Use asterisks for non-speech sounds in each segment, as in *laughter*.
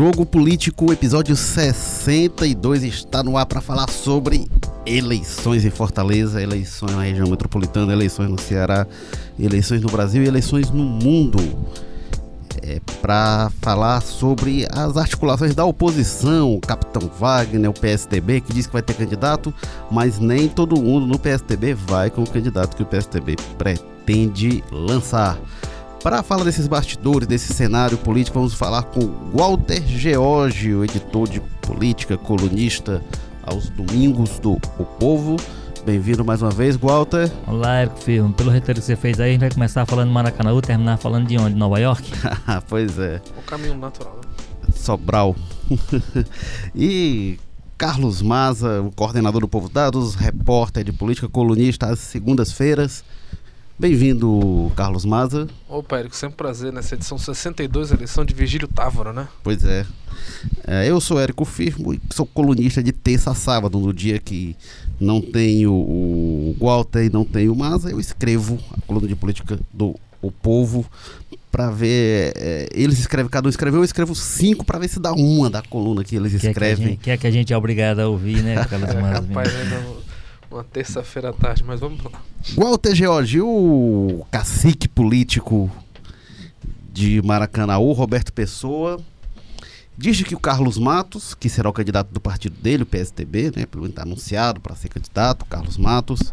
Jogo Político, episódio 62, está no ar para falar sobre eleições em Fortaleza, eleições na região metropolitana, eleições no Ceará, eleições no Brasil e eleições no mundo. É, para falar sobre as articulações da oposição, o Capitão Wagner, o PSTB, que diz que vai ter candidato, mas nem todo mundo no PSTB vai com o candidato que o PSTB pretende lançar. Para falar desses bastidores, desse cenário político, vamos falar com Walter Georgio, editor de política, colunista aos domingos do O Povo. Bem-vindo mais uma vez, Walter. Olá, Érico Firmo. Pelo roteiro que você fez aí, a gente vai começar falando de Maracanã e terminar falando de onde? Nova York? *laughs* pois é. O caminho natural. Sobral. *laughs* e Carlos Maza, o coordenador do Povo Dados, repórter de política, colunista às segundas-feiras. Bem-vindo, Carlos Maza. Opa, Érico, sempre um prazer nessa edição 62, eleição de Virgílio Távora, né? Pois é. é. Eu sou Érico Firmo e sou colunista de terça a sábado, no dia que não tenho o Walter e não tenho o Maza, eu escrevo a coluna de política do O Povo para ver. É, eles escrevem, cada um escreveu, eu escrevo cinco para ver se dá uma da coluna que eles escrevem. Que é que a gente é obrigado a ouvir, né, Carlos *laughs* Maza? Rapaz, ainda uma terça-feira à tarde, mas vamos lá. Walter George, o cacique político de Maracanãú, Roberto Pessoa, diz que o Carlos Matos, que será o candidato do partido dele, o PSTB, né, pelo está anunciado para ser candidato, Carlos Matos.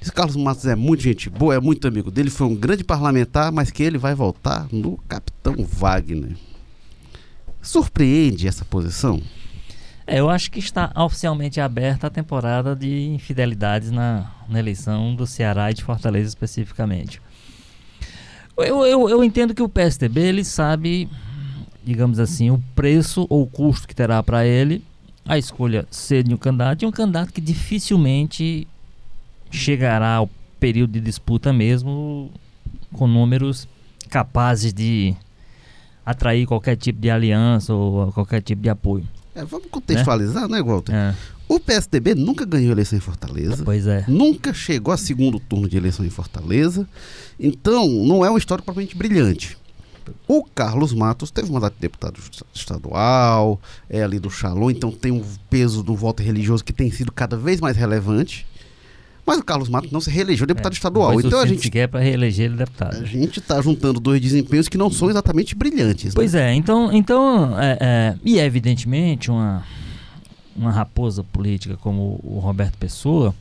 Que Carlos Matos é muito gente boa, é muito amigo dele, foi um grande parlamentar, mas que ele vai voltar no Capitão Wagner. Surpreende essa posição? Eu acho que está oficialmente aberta a temporada de infidelidades na, na eleição do Ceará e de Fortaleza especificamente. Eu, eu, eu entendo que o PSDB ele sabe, digamos assim, o preço ou o custo que terá para ele a escolha ser de um candidato e um candidato que dificilmente chegará ao período de disputa mesmo com números capazes de atrair qualquer tipo de aliança ou qualquer tipo de apoio. É, vamos contextualizar, né, né Walter? É. O PSDB nunca ganhou eleição em Fortaleza. Pois é. Nunca chegou a segundo turno de eleição em Fortaleza. Então, não é um histórico propriamente brilhante. O Carlos Matos teve mandato de deputado estadual, é ali do Xalon, então tem um peso do voto religioso que tem sido cada vez mais relevante. Mas o Carlos Matos não se reelegeu deputado é, estadual. Então a gente quer para reeleger ele deputado. A gente está juntando dois desempenhos que não são exatamente brilhantes. Né? Pois é. Então, então é, é, e evidentemente uma uma raposa política como o Roberto Pessoa,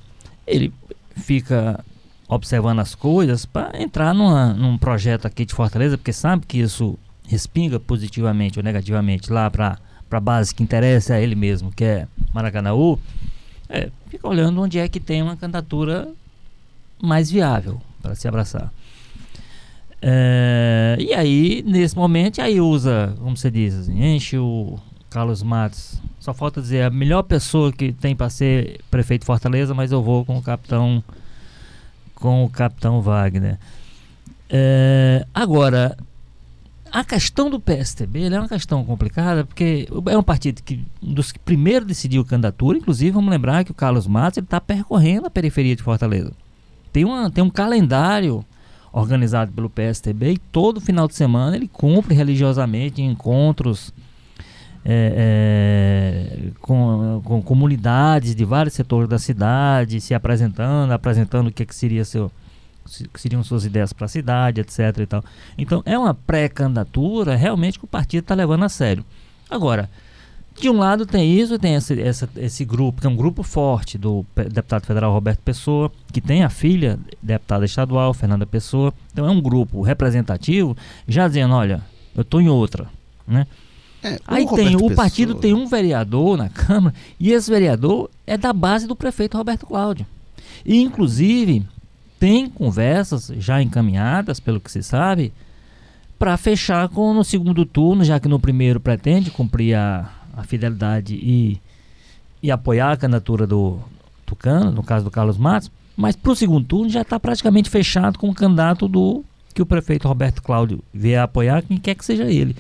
ele fica observando as coisas para entrar numa, num projeto aqui de Fortaleza, porque sabe que isso respinga positivamente ou negativamente lá para a base que interessa a ele mesmo, que é Maracanãú. É, fica olhando onde é que tem uma candidatura mais viável para se abraçar. É, e aí, nesse momento, aí usa, como você diz, assim, enche o Carlos Matos. Só falta dizer a melhor pessoa que tem para ser prefeito de Fortaleza, mas eu vou com o capitão com o capitão Wagner. É, agora, a questão do PSTB é uma questão complicada, porque é um partido que um dos que primeiro decidiu candidatura, inclusive vamos lembrar que o Carlos Matos está percorrendo a periferia de Fortaleza. Tem, uma, tem um calendário organizado pelo PSTB e todo final de semana ele cumpre religiosamente encontros é, é, com, com comunidades de vários setores da cidade, se apresentando, apresentando o que, que seria seu que seriam suas ideias para a cidade, etc. E tal. Então é uma pré-candidatura realmente que o partido está levando a sério. Agora, de um lado tem isso, tem esse, essa, esse grupo, que é um grupo forte do deputado federal Roberto Pessoa, que tem a filha deputada estadual, Fernanda Pessoa. Então é um grupo representativo, já dizendo, olha, eu estou em outra, né? É, Aí tem, o partido tem um vereador na Câmara, e esse vereador é da base do prefeito Roberto Cláudio. E, inclusive, tem conversas já encaminhadas, pelo que se sabe, para fechar com no segundo turno, já que no primeiro pretende cumprir a, a fidelidade e, e apoiar a candidatura do Tucano, no caso do Carlos Matos, mas para o segundo turno já está praticamente fechado com o candidato do que o prefeito Roberto Cláudio vier apoiar, quem quer que seja ele.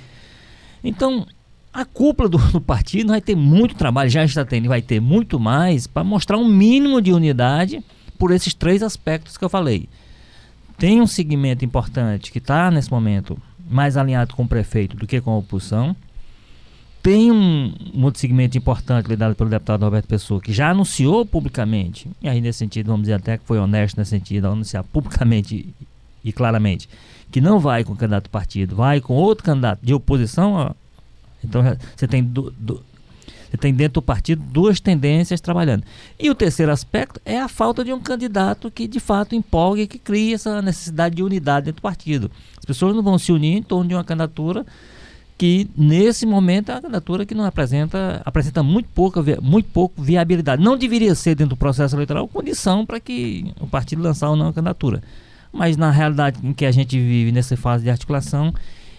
Então, a cúpula do, do, partido vai ter muito trabalho, já está tendo, vai ter muito mais para mostrar um mínimo de unidade por esses três aspectos que eu falei. Tem um segmento importante que está nesse momento mais alinhado com o prefeito do que com a oposição. tem um, um outro segmento importante lidado pelo deputado Roberto Pessoa, que já anunciou publicamente, e aí nesse sentido, vamos dizer até que foi honesto nesse sentido, anunciar publicamente e, e claramente, que não vai com o candidato do partido, vai com outro candidato de oposição. Ó, então você tem do, do, você tem dentro do partido duas tendências trabalhando. E o terceiro aspecto é a falta de um candidato que de fato empolgue que crie essa necessidade de unidade dentro do partido. As pessoas não vão se unir em torno de uma candidatura que nesse momento é uma candidatura que não apresenta apresenta muito pouca muito pouco viabilidade. Não deveria ser dentro do processo eleitoral condição para que o partido lançar ou não a candidatura. Mas na realidade em que a gente vive nessa fase de articulação,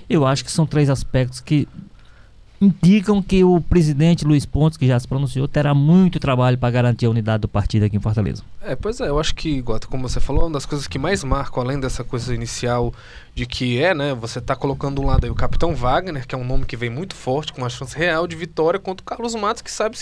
eu acho que são três aspectos que indicam que o presidente Luiz Pontes, que já se pronunciou, terá muito trabalho para garantir a unidade do partido aqui em Fortaleza. É, pois é, eu acho que, Gota, como você falou, uma das coisas que mais marcam, além dessa coisa inicial de que é, né, você está colocando um lado aí o Capitão Wagner, que é um nome que vem muito forte, com uma chance real de vitória, contra o Carlos Matos, que sabe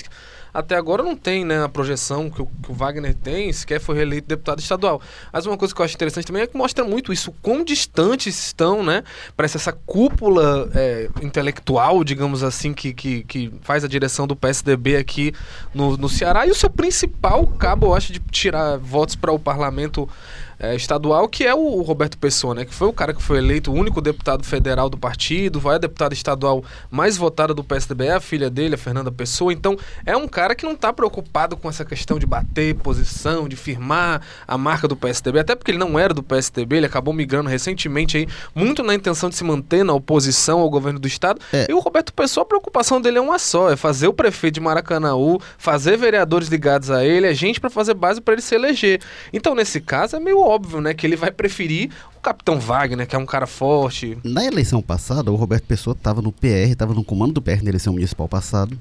até agora não tem né, a projeção que o, que o Wagner tem, sequer foi reeleito deputado estadual. Mas uma coisa que eu acho interessante também é que mostra muito isso, quão distantes estão, né? Parece essa cúpula é, intelectual, digamos assim, que, que, que faz a direção do PSDB aqui no, no Ceará. E o seu principal cabo, eu acho, de tirar votos para o parlamento é, estadual, que é o, Roberto Pessoa, né? Que foi o cara que foi eleito o único deputado federal do partido, vai a deputada estadual mais votada do PSDB, é a filha dele, a Fernanda Pessoa. Então, é um cara que não está preocupado com essa questão de bater posição, de firmar a marca do PSDB, até porque ele não era do PSDB, ele acabou migrando recentemente aí, muito na intenção de se manter na oposição ao governo do estado. É. E o Roberto Pessoa, a preocupação dele é uma só, é fazer o prefeito de Maracanaú, fazer vereadores ligados a ele, é gente para fazer base para ele se eleger. Então, nesse caso, é meio óbvio, né, que ele vai preferir o Capitão Wagner, que é um cara forte. Na eleição passada, o Roberto Pessoa estava no PR, estava no comando do PR na eleição municipal passada.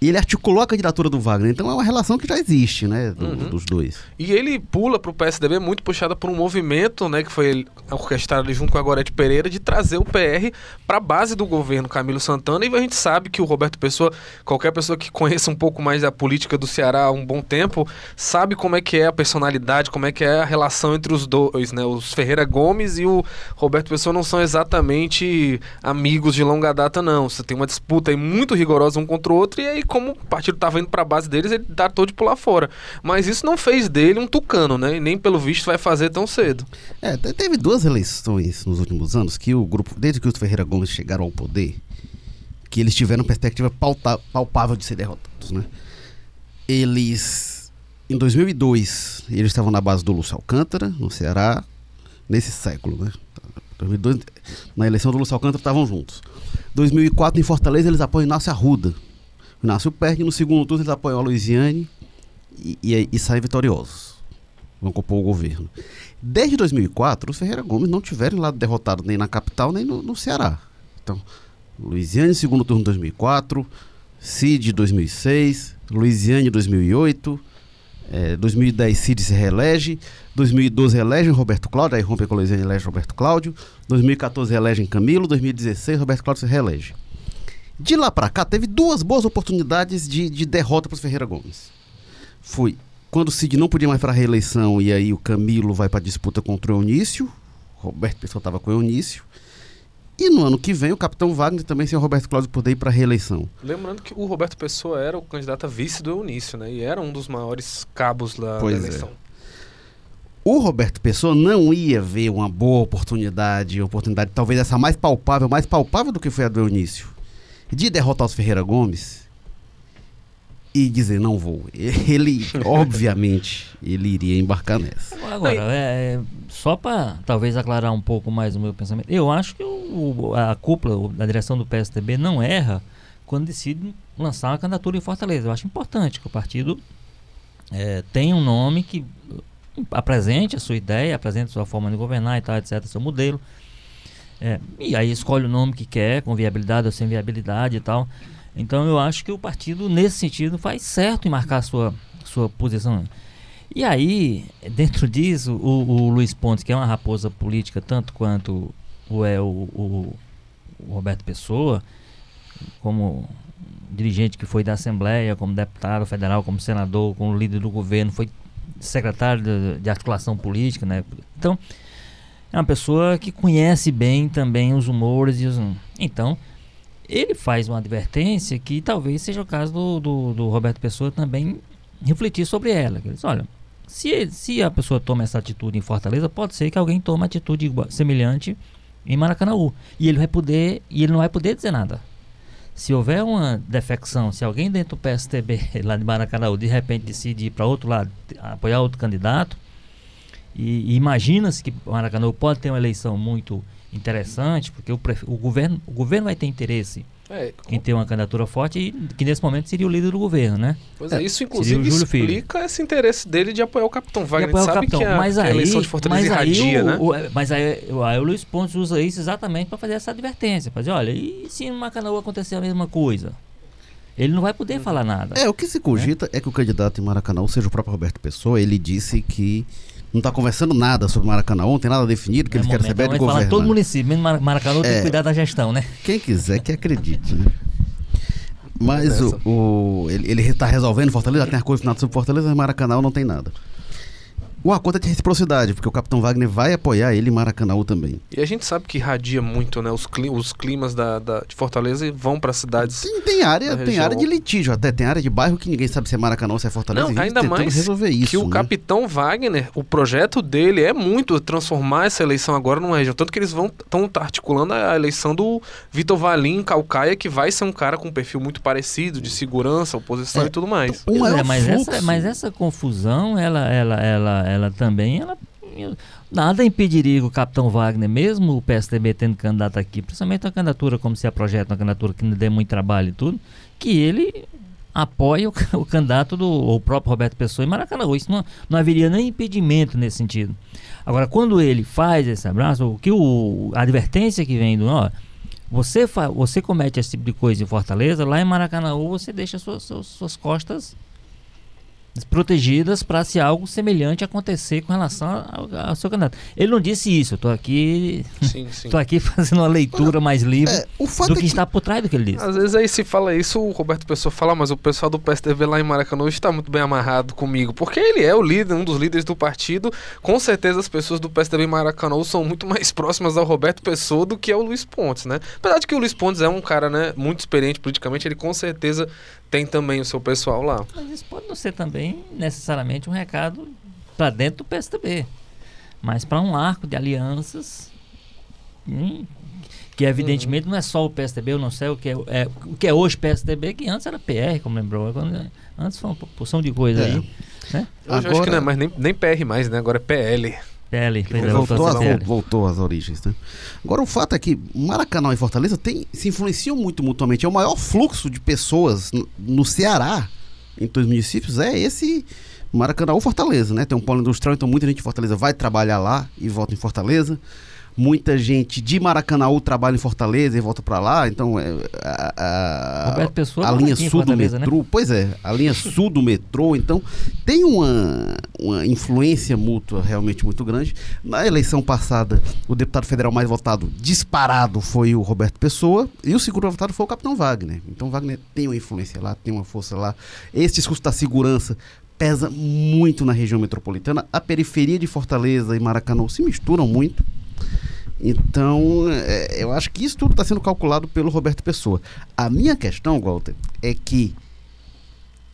E ele articulou a candidatura do Wagner. Então é uma relação que já existe, né? Do, uhum. Dos dois. E ele pula para o PSDB muito puxada por um movimento, né? Que foi orquestrado junto com a Gorete Pereira, de trazer o PR para a base do governo Camilo Santana. E a gente sabe que o Roberto Pessoa, qualquer pessoa que conheça um pouco mais da política do Ceará há um bom tempo, sabe como é que é a personalidade, como é que é a relação entre os dois, né? Os Ferreira Gomes e o Roberto Pessoa não são exatamente amigos de longa data, não. Você tem uma disputa aí muito rigorosa um contra o outro e aí como o partido estava indo para a base deles, ele datou de pular fora. Mas isso não fez dele um tucano, né? E nem pelo visto vai fazer tão cedo. É, teve duas eleições nos últimos anos que o grupo, desde que os Ferreira Gomes chegaram ao poder, que eles tiveram perspectiva palpável de ser derrotados, né? Eles, em 2002, eles estavam na base do Lúcio Alcântara, no Ceará, nesse século, né? 2002, na eleição do Lúcio Alcântara estavam juntos. 2004 em Fortaleza eles apoiam Inácio Arruda, Inácio perde no segundo turno, eles apoiam a Luiziane e, e, e saem vitoriosos. Vão compor o governo. Desde 2004, os Ferreira Gomes não tiveram lado derrotado nem na capital, nem no, no Ceará. Então, Luiziane, segundo turno 2004, Cid 2006, Luiziane 2008, é, 2010 Cid se reelege, 2012 elege Roberto Cláudio, aí rompe com Luiziane e elege Roberto Cláudio, 2014 elege Camilo, 2016 Roberto Cláudio se reelege. De lá para cá, teve duas boas oportunidades de, de derrota para os Ferreira Gomes. Foi quando o Cid não podia mais para a reeleição e aí o Camilo vai para a disputa contra o Eunício. Roberto Pessoa estava com o Eunício. E no ano que vem, o capitão Wagner também sem o Roberto Cláudio poder ir para a reeleição. Lembrando que o Roberto Pessoa era o candidato a vice do Eunício, né? E era um dos maiores cabos da, da é. eleição. É. O Roberto Pessoa não ia ver uma boa oportunidade, oportunidade talvez essa mais palpável, mais palpável do que foi a do Eunício de derrotar os Ferreira Gomes e dizer não vou. *laughs* Ele, obviamente, ele iria embarcar nessa. Agora, é, é, só para talvez aclarar um pouco mais o meu pensamento, eu acho que o, a cúpula da direção do PSDB não erra quando decide lançar uma candidatura em Fortaleza. Eu acho importante que o partido é, tenha um nome que apresente a sua ideia, apresente a sua forma de governar e tal, etc., seu modelo. É, e aí escolhe o nome que quer, com viabilidade ou sem viabilidade e tal. Então eu acho que o partido, nesse sentido, faz certo em marcar sua, sua posição. E aí, dentro disso, o, o Luiz Pontes, que é uma raposa política tanto quanto o, é o, o, o Roberto Pessoa, como dirigente que foi da Assembleia, como deputado federal, como senador, como líder do governo, foi secretário de, de articulação política, né? Então, é uma pessoa que conhece bem também os humores e os. Então, ele faz uma advertência que talvez seja o caso do, do, do Roberto Pessoa também refletir sobre ela. Ele diz, olha, se, se a pessoa toma essa atitude em Fortaleza, pode ser que alguém tome atitude igual, semelhante em Maracanã. E ele vai poder, e ele não vai poder dizer nada. Se houver uma defecção, se alguém dentro do PSTB *laughs* lá de Maracanã de repente decide ir para outro lado, apoiar outro candidato, e, e imagina-se que Maracanã pode ter uma eleição muito interessante, porque o, o, governo, o governo vai ter interesse é, em ter uma candidatura forte e que nesse momento seria o líder do governo, né? Pois é, isso inclusive explica esse interesse dele de apoiar o Capitão Wagner. A gente sabe capitão, que, a, mas aí, eleição de Fortaleza mas irradia, aí né? O, mas aí, aí o Luiz Pontes usa isso exatamente para fazer essa advertência. Para dizer, olha, e se no Maracanã acontecer a mesma coisa? Ele não vai poder falar nada. É, o que se cogita né? é que o candidato em Maracanã, seja o próprio Roberto Pessoa, ele disse que não está conversando nada sobre Maracanã, não tem nada definido, que é eles querem saber do governo. todo município, mesmo Maracanã é, tem que cuidar da gestão, né? Quem quiser que acredite, né? Mas o, o, ele está resolvendo Fortaleza, tem coisa nada sobre Fortaleza, mas Maracanã não tem nada. Acordo é de reciprocidade, porque o Capitão Wagner vai apoiar ele em Maracanã também. E a gente sabe que irradia muito, né? Os, clim, os climas da, da, de Fortaleza vão para cidades. Tem, tem área, tem área de litígio, até tem área de bairro que ninguém sabe se é Maracanã ou se é Fortaleza. Não, ainda mais resolver isso, que o né? Capitão Wagner, o projeto dele é muito transformar essa eleição agora numa região. Tanto que eles vão estão articulando a eleição do Vitor Valim Calcaia, que vai ser um cara com um perfil muito parecido, de segurança, oposição é, e tudo mais. é, mas, essa, mas essa confusão, ela, ela, ela ela também, ela nada impediria que o capitão Wagner, mesmo o PSDB tendo candidato aqui, principalmente uma candidatura como se a projeto, uma candidatura que não dê muito trabalho e tudo, que ele apoie o, *laughs* o candidato do o próprio Roberto Pessoa em Maracanã. Isso não, não haveria nem impedimento nesse sentido. Agora, quando ele faz esse abraço, o que o, a advertência que vem do ó, você, fa, você comete esse tipo de coisa em Fortaleza, lá em Maracanã você deixa suas, suas, suas costas desprotegidas para se algo semelhante acontecer com relação ao, ao, seu candidato. Ele não disse isso, eu tô aqui sim, *laughs* sim. tô aqui fazendo uma leitura mais livre é, do que, é que, está por trás do que ele disse. Às vezes aí se fala isso, o Roberto Pessoa fala, mas o pessoal do PSDB lá em Maracanã está muito bem amarrado comigo, porque ele é o líder, um dos líderes do partido, com certeza as pessoas do PSDB em Maracanã são muito mais próximas ao Roberto Pessoa do que ao Luiz Pontes, né? Apesar de que o Luiz Pontes é um cara, né, muito experiente politicamente, ele com certeza tem também o seu pessoal lá. Mas isso pode não ser também necessariamente um recado para dentro do PSDB, mas para um arco de alianças hum, que evidentemente uhum. não é só o PSDB, eu não sei o que é, é, o que é hoje PSDB, que antes era PR, como lembrou, antes foi uma porção de coisa é. aí. Né? Hoje Agora, acho que não é mais nem, nem PR mais, né? Agora é PL. Voltou, voltou, voltou às origens, né? Agora o fato é que Maracanã e Fortaleza tem, se influenciam muito mutuamente. É o maior fluxo de pessoas no, no Ceará, em dois municípios, é esse Maracanã ou Fortaleza, né? Tem um polo industrial, então muita gente de Fortaleza vai trabalhar lá e volta em Fortaleza muita gente de Maracanaú trabalha em Fortaleza e volta para lá, então é, a, a, Pessoa a linha sul do né? metrô, né? pois é, a linha *laughs* sul do metrô, então tem uma, uma influência mútua realmente muito grande. Na eleição passada, o deputado federal mais votado disparado foi o Roberto Pessoa e o segundo votado foi o Capitão Wagner. Então Wagner tem uma influência lá, tem uma força lá. Esse discurso da segurança pesa muito na região metropolitana. A periferia de Fortaleza e Maracanã se misturam muito. Então, é, eu acho que isso tudo está sendo calculado pelo Roberto Pessoa. A minha questão, Walter, é que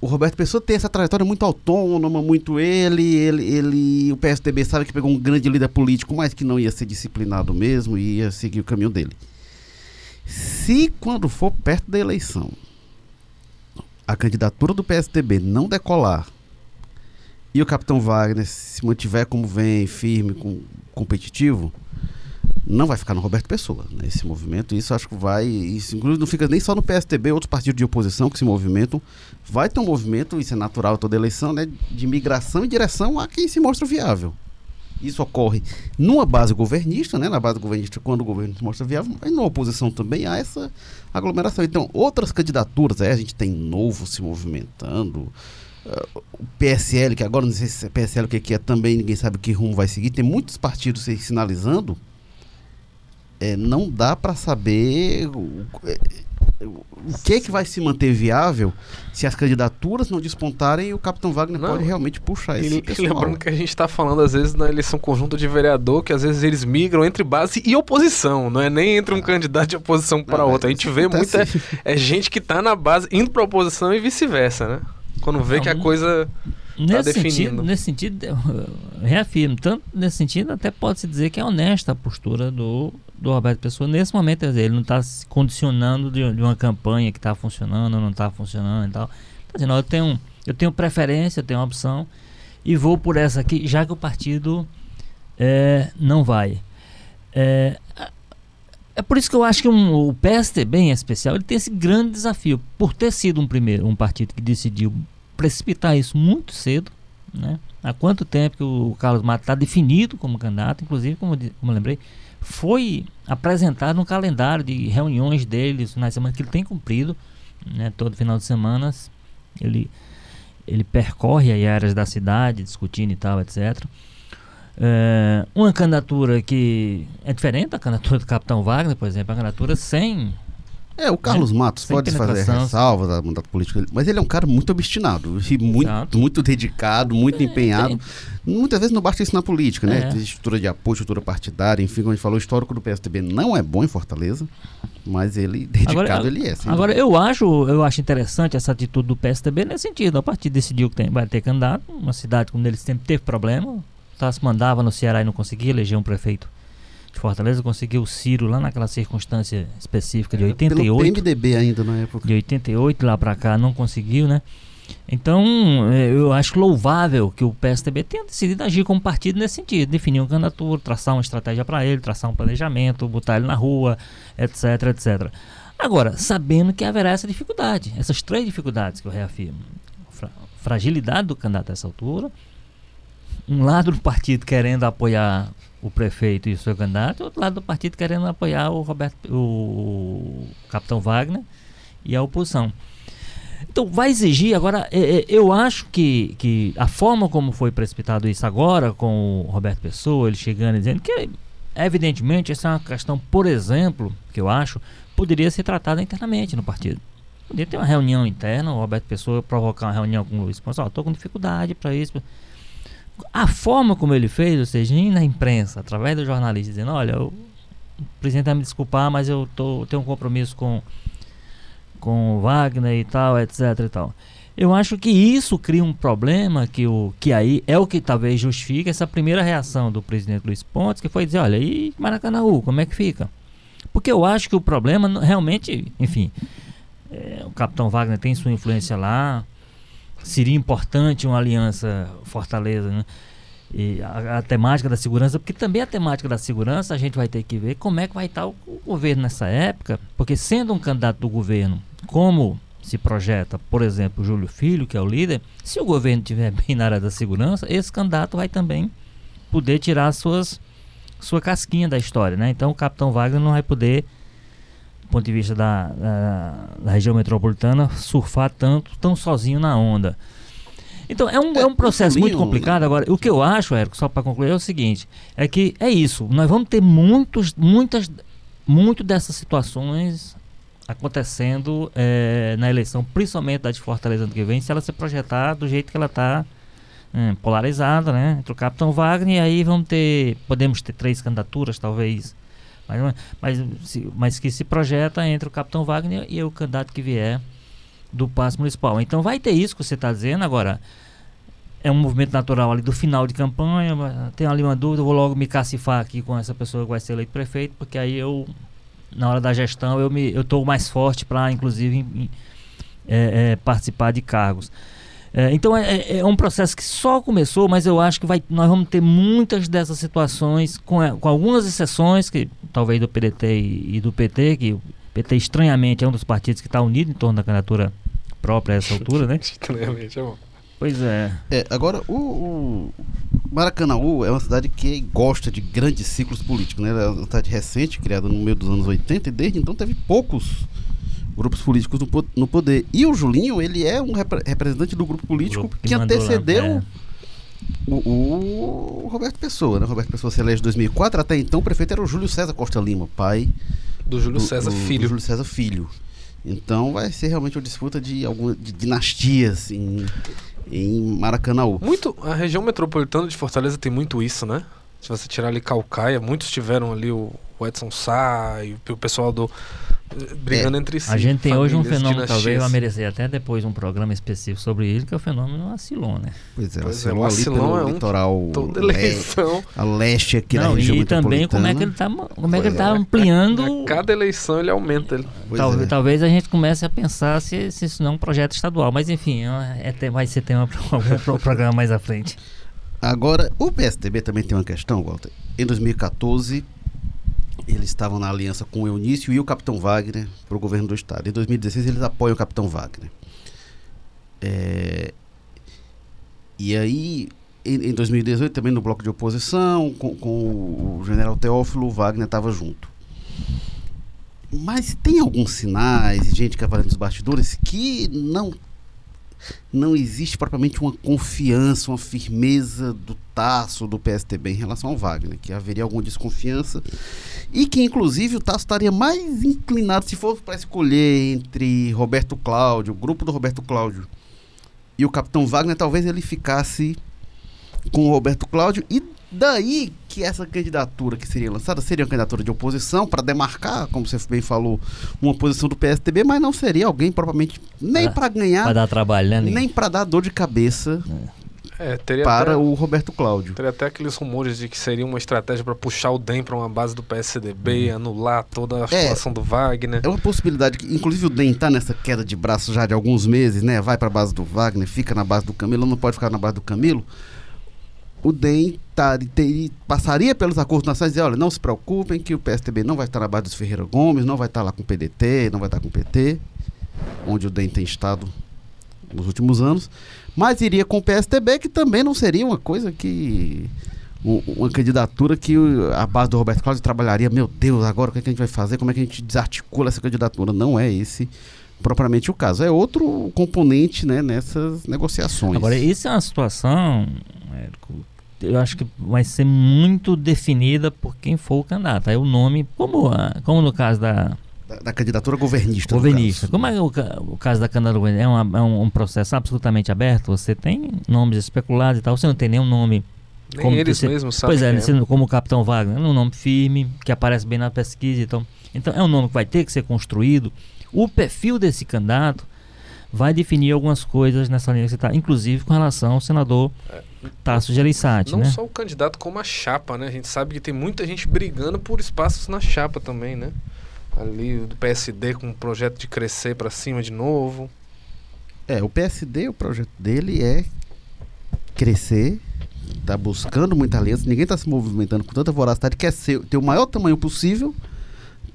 o Roberto Pessoa tem essa trajetória muito autônoma, muito ele, ele, ele, o PSDB sabe que pegou um grande líder político, mas que não ia ser disciplinado mesmo e ia seguir o caminho dele. Se quando for perto da eleição, a candidatura do PSDB não decolar e o Capitão Wagner se mantiver como vem, firme, com, competitivo, não vai ficar no Roberto Pessoa, né, esse movimento. Isso acho que vai. Isso, inclusive, não fica nem só no PSTB, outros partidos de oposição que se movimentam. Vai ter um movimento, isso é natural toda eleição, né, de migração em direção a quem se mostra viável. Isso ocorre numa base governista, né, na base governista, quando o governo se mostra viável, mas na oposição também há essa aglomeração. Então, outras candidaturas, é, a gente tem novo se movimentando. Uh, o PSL, que agora não sei se é PSL o que, que é também, ninguém sabe que rumo vai seguir. Tem muitos partidos se sinalizando é, não dá para saber. É, o que é que vai se manter viável se as candidaturas não despontarem e o Capitão Wagner Não. pode realmente puxar esse E, e pessoal. lembrando que a gente está falando, às vezes, na eleição conjunta de vereador, que às vezes eles migram entre base e oposição, não é nem entre um candidato de oposição para Não, outro. A gente vê muita. acontece. É gente que tá na base indo pra oposição e vice-versa, né? Quando vê Não, que a não- coisa. Nesse definindo. sentido, nesse sentido, eu reafirmo, tanto nesse sentido, até pode-se dizer que é honesta a postura do, do Roberto Pessoa. Nesse momento, ele não está se condicionando de, de uma campanha que está funcionando ou não está funcionando e tal. Está dizendo, eu tenho, eu tenho preferência, eu tenho opção e vou por essa aqui, já que o partido é, não vai. É, é por isso que eu acho que um- o PSDB em especial ele tem esse grande desafio por ter sido um primeiro um partido que decidiu precipitar isso muito cedo, né? Há quanto tempo que o Carlos Mato está definido como candidato, inclusive como, como eu lembrei, foi apresentado um calendário de reuniões dele, os finais de semana que ele tem cumprido, né? Todo final de semana ele ele percorre aí áreas da cidade discutindo e tal, etc. É, uma candidatura que é diferente da candidatura do Capitão Wagner, por exemplo, a candidatura sem É, o Carlos Matos Sem pode fazer ressalvas da mandato político, mas ele é um cara muito obstinado e muito, Exato. muito dedicado, muito empenhado. Muitas vezes não basta isso na política, né? É. Tem Estrutura de apoio, estrutura partidária, enfim, como a gente falou, o histórico do PSDB não é bom em Fortaleza, mas ele, dedicado, Agora, ele é. Agora, dúvida. eu acho, eu acho interessante essa atitude do PSDB nesse sentido. A partir decidiu que tem, vai ter candidato, uma cidade como ele sempre teve problema. Tá, se mandava no Ceará e não conseguia eleger um prefeito de Fortaleza, conseguiu o Ciro lá naquela circunstância específica de Pelo 88. PMDB ainda na época. De 88 lá pra cá não conseguiu, né? Então, eh, eu acho louvável que o PSDB tenha decidido agir como partido nesse sentido, definir uma candidatura, traçar uma estratégia para ele, traçar um planejamento, botar ele na rua, etc, etc. Agora, sabendo que haverá essa dificuldade, essas três dificuldades que eu reafirmo: Fra- fragilidade do candidato a essa altura, um lado do partido querendo apoiar o prefeito e o seu candidato, e outro lado do partido querendo apoiar o Roberto, o Capitão Wagner e a oposição. Então vai exigir agora. é, é, eu acho que, que a forma como foi precipitado isso agora com o Roberto Pessoa, ele chegando e dizendo que evidentemente essa é uma questão, por exemplo, que eu acho poderia ser tratada internamente no partido. Poderia ter uma reunião interna, o Roberto Pessoa provocar uma reunião com o Luiz ó, tô com dificuldade para isso. A forma como ele fez, ou seja, ir na imprensa, através do jornalista, dizendo, olha, o presidente vai me desculpar, mas eu tô, tenho um compromisso com com o Wagner e tal, etc e tal. Eu acho que isso cria um problema que, o, que aí é o que talvez justifique essa primeira reação do presidente Luiz Pontes, que foi dizer, olha, e Maracanãú, como é que fica? Porque eu acho que o problema realmente, enfim, é, o Capitão Wagner tem sua influência lá, seria importante uma aliança Fortaleza, né? E a, a temática da segurança, porque também a temática da segurança a gente vai ter que ver como é que vai estar o, o governo nessa época, porque sendo um candidato do governo, como se projeta, por exemplo, Júlio Filho, que é o líder, se o governo estiver *laughs* bem na área da segurança, esse candidato vai também poder tirar suas sua casquinha da história, né? Então o Capitão Wagner não vai poder, ponto de vista da, da, da região metropolitana, surfar tanto, tão sozinho na onda. Então é um, é um processo muito complicado. Agora, o que eu acho, Érico, só para concluir, é o seguinte: é que é isso. Nós vamos ter muitos, muitas, muito dessas situações acontecendo eh, na eleição, principalmente da de Fortaleza ano que vem, se ela se projetar do jeito que ela está polarizada, né? Entre o Capitão Wagner e aí vamos ter, podemos ter três candidaturas, talvez, mas, mas, mas que se projeta entre o Capitão Wagner e o candidato que vier do passo municipal. Então vai ter isso que você está dizendo agora. É um movimento natural ali do final de campanha. Tem ali uma dúvida, vou logo me cacifar aqui com essa pessoa que vai ser eleito prefeito, porque aí eu, na hora da gestão, eu estou mais forte para, inclusive, em- em- é, é, participar de cargos. É, então é, é- é um processo que só começou, mas eu acho que vai, nós vamos ter muitas dessas situações, com, a- com algumas exceções, que talvez do PDT e, e do PT, que o PT estranhamente é um dos partidos que está unido em torno da candidatura própria a essa altura, né? *laughs* Estranhamente, é bom. Pois é. É, agora, o, o Maracanaú é uma cidade que gosta de grandes ciclos políticos, né? Ela é uma cidade recente, criada no meio dos anos 80, e desde então teve poucos grupos políticos no, no poder. E o Julinho, ele é um repre- representante do grupo político Grupo que, lá, antecedeu é. o, o Roberto Pessoa, né? Roberto Pessoa se elege em 2004, até então o prefeito era o Júlio César Costa Lima, pai Do Júlio do- César do- do Filho. Júlio César Filho. Então vai ser realmente uma disputa de alguma de dinastias em, em Maracanãú. Muito, a região metropolitana de Fortaleza tem muito isso, né? Se você tirar ali Calcaia, muitos tiveram ali o, o Edson Sá e o pessoal do brigando é, entre si. A gente tem hoje um fenômeno, dinastias. talvez vai merecer até depois um programa específico sobre ele, que é o fenômeno Acilon, né? Pois é, pois é, o Acilon é um litoral toda eleição. a leste aqui Não, da região E também como é que ele está como é que ele tá é. ampliando... A, *laughs* a cada eleição ele aumenta. Ele. Talvez, é. talvez a gente comece a pensar se, se isso não é um projeto estadual, mas enfim, é, é, vai ser tema *laughs* para algum programa mais à frente. Agora, o PSDB também tem uma questão, Walter. Em 2014, eles estavam na aliança com o Eunício e o Capitão Wagner para o governo do Estado. Em 2016, eles apoiam o Capitão Wagner. É, e aí, em, em, 2018, também no bloco de oposição, com, com o general Teófilo, o Wagner estava junto. Mas tem alguns sinais, gente que nos bastidores, que não não existe propriamente uma confiança, uma firmeza do Tasso, do PSTB em relação ao Wagner, que haveria alguma desconfiança. E que inclusive o Tasso estaria mais inclinado, se fosse para escolher entre Roberto Cláudio, o grupo do Roberto Cláudio e o Capitão Wagner, talvez ele ficasse com o Roberto Cláudio e Daí que essa candidatura que seria lançada seria uma candidatura de oposição para demarcar, como você bem falou, uma posição do PSDB, mas não seria alguém propriamente nem para ganhar, para dar trabalho, né, nem para dar dor de cabeça. É, para até, o Roberto Cláudio. Teria até aqueles rumores de que seria uma estratégia para puxar o DEM para uma base do PSDB, uhum. anular toda a situação é, do Wagner. É uma possibilidade que, inclusive, o DEM está nessa queda de braço já de alguns meses, né? Vai para a base do Wagner, fica na base do Camilo, não pode ficar na base do Camilo o DEM tá, ter, passaria pelos acordos nacionais e dizer, olha, não se preocupem que o PSTB não vai estar na base dos Ferreira Gomes, não vai estar lá com o PDT, não vai estar com o PT, onde o DEM tem estado nos últimos anos, mas iria com o PSTB, que também não seria uma coisa que uma candidatura que a base do Roberto Cláudio trabalharia, meu Deus, agora o que, é que a gente vai fazer? Como é que a gente desarticula essa candidatura? Não é esse propriamente o caso. É outro componente né, nessas negociações. Agora, isso é uma situação, Érico, eu acho que vai ser muito definida por quem for o candidato. Aí o nome, como, como no caso da, da, da candidatura governista. Governista. Como é o, o, caso da candidatura é, uma, é um, um, processo absolutamente aberto? Você tem nomes especulados e tal, você não tem nenhum nome. Nem como eles você, mesmos sabem. Pois é, é, como o Capitão Wagner, é um nome firme, que aparece bem na pesquisa. Então, então é um nome que vai ter que ser construído. O perfil desse candidato vai definir algumas coisas nessa linha que você está, inclusive com relação ao senador é, Tasso Gereissati, Não né? só o candidato, como a chapa, né? A gente sabe que tem muita gente brigando por espaços na chapa também, né? Ali do PSD com um projeto de crescer para cima de novo. É, o PSD, o projeto dele é crescer, tá buscando muita aliança, ninguém está se movimentando com tanta voracidade, quer ser, ter o maior tamanho possível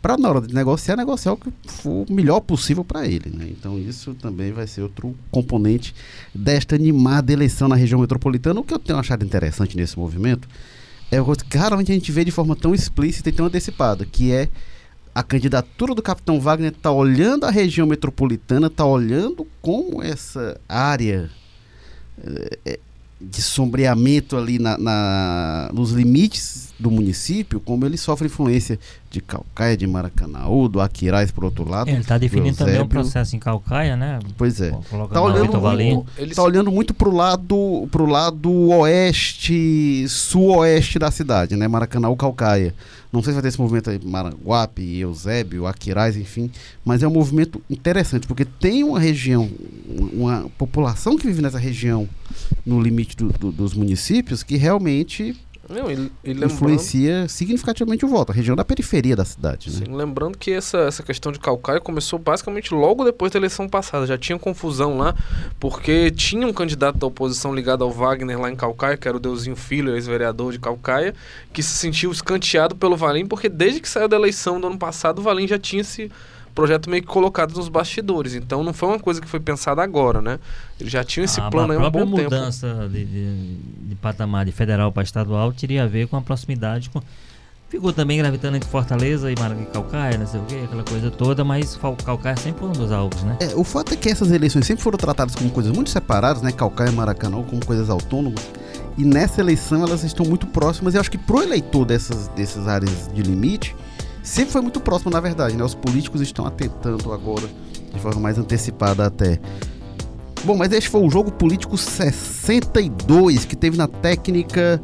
para na hora de negociar, negociar o que for o melhor possível para ele. Né? Então isso também vai ser outro componente desta animada eleição na região metropolitana. O que eu tenho achado interessante nesse movimento é o que raramente a gente vê de forma tão explícita e tão antecipada, que é a candidatura do capitão Wagner está olhando a região metropolitana, está olhando como essa área é, de sombreamento ali na, na, nos limites do município, como ele sofre influência de Calcaia, de Maracanaú, do Aquiraz, por outro lado. Ele está definindo também um processo em Calcaia, né? Pois é. Está olhando, muito, tá olhando muito para o lado, pro lado oeste, sul-oeste da cidade, né? Maracanaú, Calcaia. Não sei se vai ter esse movimento aí, Maranguape, Eusébio, Aquiraz, enfim, mas é um movimento interessante, porque tem uma região, uma população que vive nessa região, no limite do, do, dos municípios, que realmente não, e, e influencia significativamente o voto, a região da periferia da cidade. Né? Sim, lembrando que essa, essa questão de Calcaia começou basicamente logo depois da eleição passada. Já tinha confusão lá, porque tinha um candidato da oposição ligado ao Wagner lá em Calcaia, que era o Deusinho Filho, ex-vereador de Calcaia, que se sentiu escanteado pelo Valim, porque desde que saiu da eleição do ano passado, o Valim já tinha se projeto meio que colocado nos bastidores. Então não foi uma coisa que foi pensada agora, né? Eles já tinham esse a, plano aí há um bom tempo. A mudança de, de, de, patamar de federal para estadual teria a ver com a proximidade com... Ficou também gravitando entre Fortaleza e Maracanã Calcaia, não sei o quê, aquela coisa toda, mas Calcaia sempre foi um dos alvos, né? É, o fato é que essas eleições sempre foram tratadas como coisas muito separadas, né? Calcaia e Maracanã como coisas autônomas. E nessa eleição elas estão muito próximas. E acho que pro eleitor dessas, dessas áreas de limite, sempre foi muito próximo, na verdade. Né? Os políticos estão atentando agora de forma mais antecipada até. Bom, mas este foi o Jogo Político 62, que teve na técnica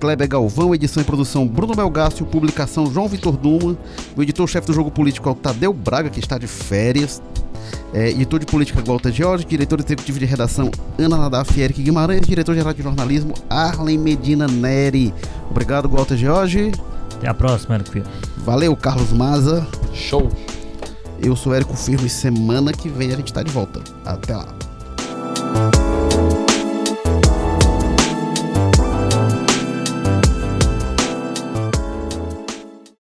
Kleber Galvão, edição e produção Bruno Belgácio, publicação João Vitor Duma, o editor-chefe do Jogo Político é o Tadeu Braga, que está de férias, é, editor de política Walter George, diretor executivo de redação Ana Nadaf Eric Guimarães, diretor-geral de jornalismo Arlen Medina Neri. Obrigado, Walter George. Até a próxima, Érico Filho. Valeu, Carlos Maza. Show. Eu sou Érico Firmo e semana que vem a gente está de volta. Até lá.